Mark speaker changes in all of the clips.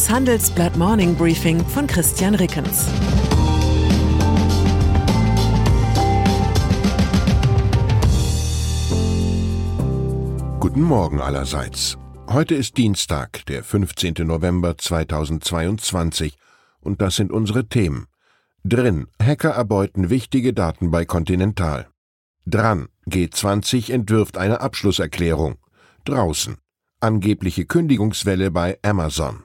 Speaker 1: Das Handelsblatt Morning Briefing von Christian Rickens.
Speaker 2: Guten Morgen allerseits. Heute ist Dienstag, der 15. November 2022, und das sind unsere Themen. Drin, Hacker erbeuten wichtige Daten bei Continental. Dran, G20 entwirft eine Abschlusserklärung. Draußen, angebliche Kündigungswelle bei Amazon.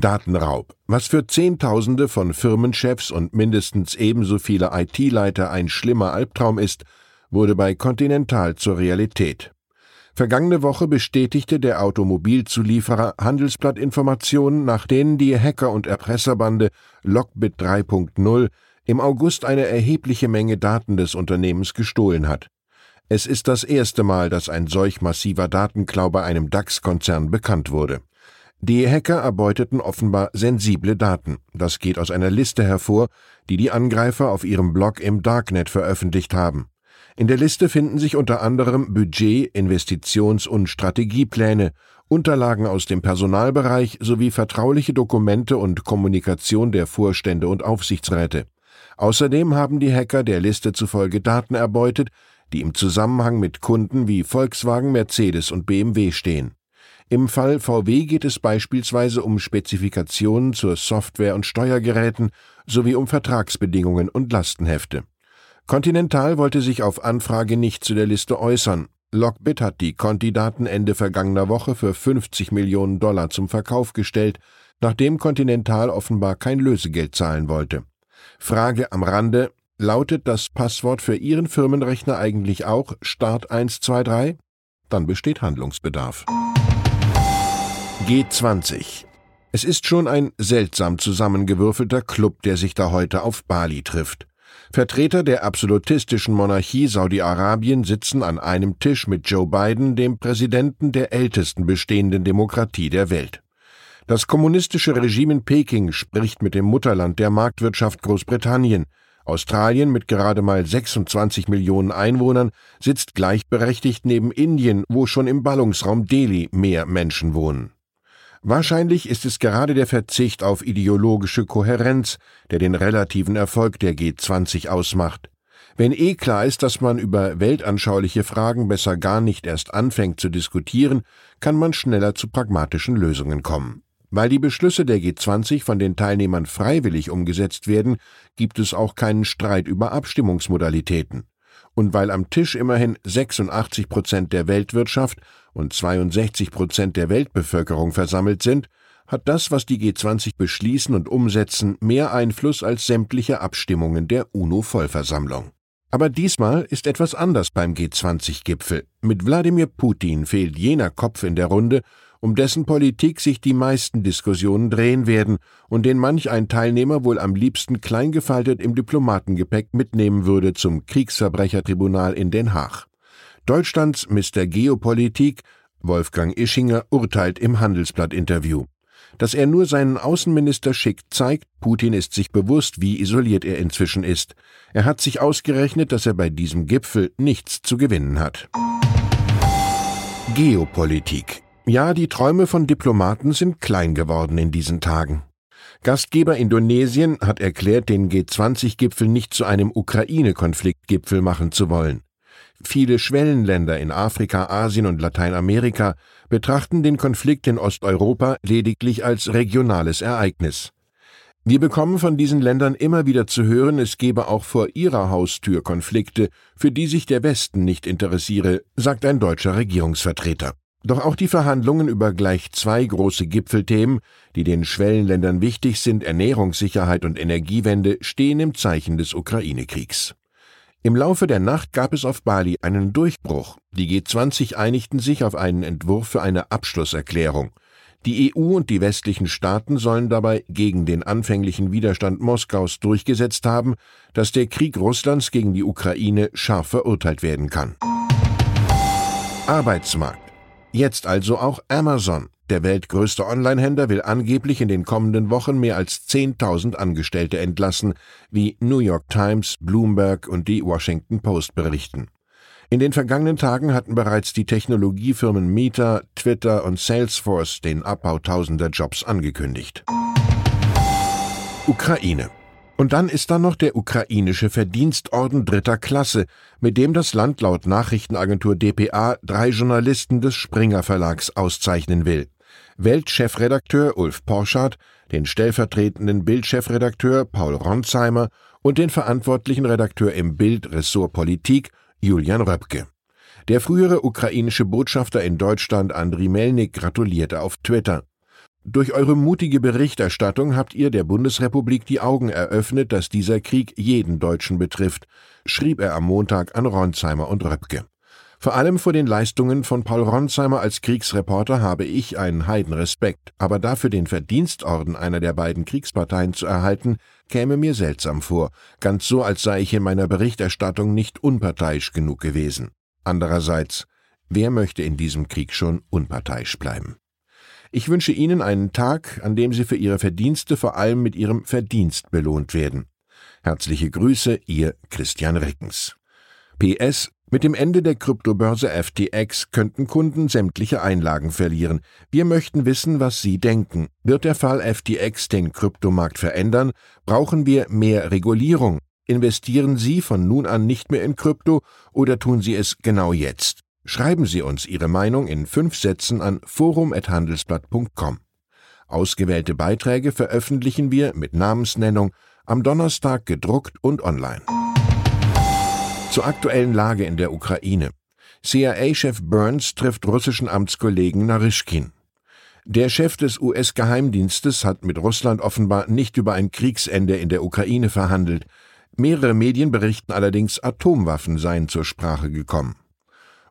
Speaker 2: Datenraub. Was für Zehntausende von Firmenchefs und mindestens ebenso viele IT-Leiter ein schlimmer Albtraum ist, wurde bei Continental zur Realität. Vergangene Woche bestätigte der Automobilzulieferer Handelsblatt Informationen, nach denen die Hacker- und Erpresserbande Lockbit 3.0 im August eine erhebliche Menge Daten des Unternehmens gestohlen hat. Es ist das erste Mal, dass ein solch massiver Datenklau bei einem DAX-Konzern bekannt wurde. Die Hacker erbeuteten offenbar sensible Daten. Das geht aus einer Liste hervor, die die Angreifer auf ihrem Blog im Darknet veröffentlicht haben. In der Liste finden sich unter anderem Budget-, Investitions- und Strategiepläne, Unterlagen aus dem Personalbereich sowie vertrauliche Dokumente und Kommunikation der Vorstände und Aufsichtsräte. Außerdem haben die Hacker der Liste zufolge Daten erbeutet, die im Zusammenhang mit Kunden wie Volkswagen, Mercedes und BMW stehen. Im Fall VW geht es beispielsweise um Spezifikationen zur Software und Steuergeräten sowie um Vertragsbedingungen und Lastenhefte. Continental wollte sich auf Anfrage nicht zu der Liste äußern. Lockbit hat die Conti-Daten Ende vergangener Woche für 50 Millionen Dollar zum Verkauf gestellt, nachdem Continental offenbar kein Lösegeld zahlen wollte. Frage am Rande, Lautet das Passwort für Ihren Firmenrechner eigentlich auch Start 123? Dann besteht Handlungsbedarf. G20. Es ist schon ein seltsam zusammengewürfelter Club, der sich da heute auf Bali trifft. Vertreter der absolutistischen Monarchie Saudi-Arabien sitzen an einem Tisch mit Joe Biden, dem Präsidenten der ältesten bestehenden Demokratie der Welt. Das kommunistische Regime in Peking spricht mit dem Mutterland der Marktwirtschaft Großbritannien, Australien mit gerade mal 26 Millionen Einwohnern sitzt gleichberechtigt neben Indien, wo schon im Ballungsraum Delhi mehr Menschen wohnen. Wahrscheinlich ist es gerade der Verzicht auf ideologische Kohärenz, der den relativen Erfolg der G20 ausmacht. Wenn eh klar ist, dass man über weltanschauliche Fragen besser gar nicht erst anfängt zu diskutieren, kann man schneller zu pragmatischen Lösungen kommen. Weil die Beschlüsse der G20 von den Teilnehmern freiwillig umgesetzt werden, gibt es auch keinen Streit über Abstimmungsmodalitäten. Und weil am Tisch immerhin 86 Prozent der Weltwirtschaft und 62 Prozent der Weltbevölkerung versammelt sind, hat das, was die G20 beschließen und umsetzen, mehr Einfluss als sämtliche Abstimmungen der UNO-Vollversammlung. Aber diesmal ist etwas anders beim G20-Gipfel. Mit Wladimir Putin fehlt jener Kopf in der Runde, um dessen Politik sich die meisten Diskussionen drehen werden und den manch ein Teilnehmer wohl am liebsten kleingefaltet im Diplomatengepäck mitnehmen würde zum Kriegsverbrechertribunal in Den Haag. Deutschlands Mr. Geopolitik Wolfgang Ischinger urteilt im Handelsblatt-Interview. Dass er nur seinen Außenminister schickt, zeigt, Putin ist sich bewusst, wie isoliert er inzwischen ist. Er hat sich ausgerechnet, dass er bei diesem Gipfel nichts zu gewinnen hat. Geopolitik ja, die Träume von Diplomaten sind klein geworden in diesen Tagen. Gastgeber Indonesien hat erklärt, den G20-Gipfel nicht zu einem Ukraine-Konfliktgipfel machen zu wollen. Viele Schwellenländer in Afrika, Asien und Lateinamerika betrachten den Konflikt in Osteuropa lediglich als regionales Ereignis. Wir bekommen von diesen Ländern immer wieder zu hören, es gebe auch vor ihrer Haustür Konflikte, für die sich der Westen nicht interessiere, sagt ein deutscher Regierungsvertreter. Doch auch die Verhandlungen über gleich zwei große Gipfelthemen, die den Schwellenländern wichtig sind, Ernährungssicherheit und Energiewende, stehen im Zeichen des Ukraine-Kriegs. Im Laufe der Nacht gab es auf Bali einen Durchbruch. Die G20 einigten sich auf einen Entwurf für eine Abschlusserklärung. Die EU und die westlichen Staaten sollen dabei gegen den anfänglichen Widerstand Moskaus durchgesetzt haben, dass der Krieg Russlands gegen die Ukraine scharf verurteilt werden kann. Arbeitsmarkt. Jetzt also auch Amazon. Der weltgrößte Onlinehändler will angeblich in den kommenden Wochen mehr als 10.000 Angestellte entlassen, wie New York Times, Bloomberg und die Washington Post berichten. In den vergangenen Tagen hatten bereits die Technologiefirmen Meta, Twitter und Salesforce den Abbau tausender Jobs angekündigt. Ukraine. Und dann ist da noch der ukrainische Verdienstorden dritter Klasse, mit dem das Land laut Nachrichtenagentur dpa drei Journalisten des Springer Verlags auszeichnen will. Weltchefredakteur Ulf Porschardt, den stellvertretenden Bildchefredakteur Paul Ronsheimer und den verantwortlichen Redakteur im Bild Ressort Politik Julian Röpke. Der frühere ukrainische Botschafter in Deutschland Andriy Melnik gratulierte auf Twitter. Durch eure mutige Berichterstattung habt ihr der Bundesrepublik die Augen eröffnet, dass dieser Krieg jeden Deutschen betrifft, schrieb er am Montag an Ronsheimer und Röpke. Vor allem vor den Leistungen von Paul Ronsheimer als Kriegsreporter habe ich einen Heidenrespekt, aber dafür den Verdienstorden einer der beiden Kriegsparteien zu erhalten, käme mir seltsam vor, ganz so, als sei ich in meiner Berichterstattung nicht unparteiisch genug gewesen. Andererseits, wer möchte in diesem Krieg schon unparteiisch bleiben? Ich wünsche Ihnen einen Tag, an dem Sie für Ihre Verdienste vor allem mit Ihrem Verdienst belohnt werden. Herzliche Grüße, Ihr Christian Reckens. PS mit dem Ende der Kryptobörse FTX könnten Kunden sämtliche Einlagen verlieren. Wir möchten wissen, was Sie denken. Wird der Fall FTX den Kryptomarkt verändern? Brauchen wir mehr Regulierung? Investieren Sie von nun an nicht mehr in Krypto oder tun Sie es genau jetzt? Schreiben Sie uns Ihre Meinung in fünf Sätzen an forum.handelsblatt.com. Ausgewählte Beiträge veröffentlichen wir mit Namensnennung am Donnerstag gedruckt und online. Zur aktuellen Lage in der Ukraine. CIA-Chef Burns trifft russischen Amtskollegen Naryschkin. Der Chef des US-Geheimdienstes hat mit Russland offenbar nicht über ein Kriegsende in der Ukraine verhandelt. Mehrere Medien berichten allerdings, Atomwaffen seien zur Sprache gekommen.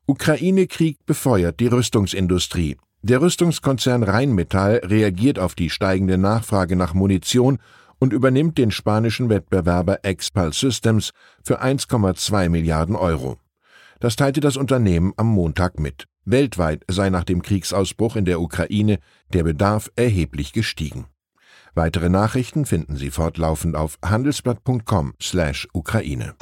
Speaker 2: Ukraine-Krieg befeuert die Rüstungsindustrie. Der Rüstungskonzern Rheinmetall reagiert auf die steigende Nachfrage nach Munition und übernimmt den spanischen Wettbewerber Expal Systems für 1,2 Milliarden Euro. Das teilte das Unternehmen am Montag mit. Weltweit sei nach dem Kriegsausbruch in der Ukraine der Bedarf erheblich gestiegen. Weitere Nachrichten finden Sie fortlaufend auf handelsblatt.com/ukraine.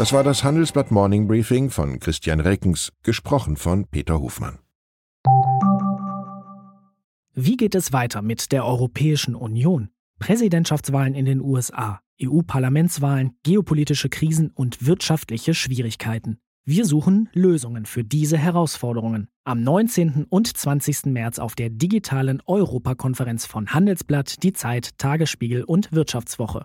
Speaker 2: Das war das Handelsblatt Morning Briefing von Christian Reckens, gesprochen von Peter Hofmann.
Speaker 3: Wie geht es weiter mit der Europäischen Union? Präsidentschaftswahlen in den USA, EU-Parlamentswahlen, geopolitische Krisen und wirtschaftliche Schwierigkeiten. Wir suchen Lösungen für diese Herausforderungen. Am 19. und 20. März auf der digitalen Europakonferenz von Handelsblatt, Die Zeit, Tagesspiegel und Wirtschaftswoche.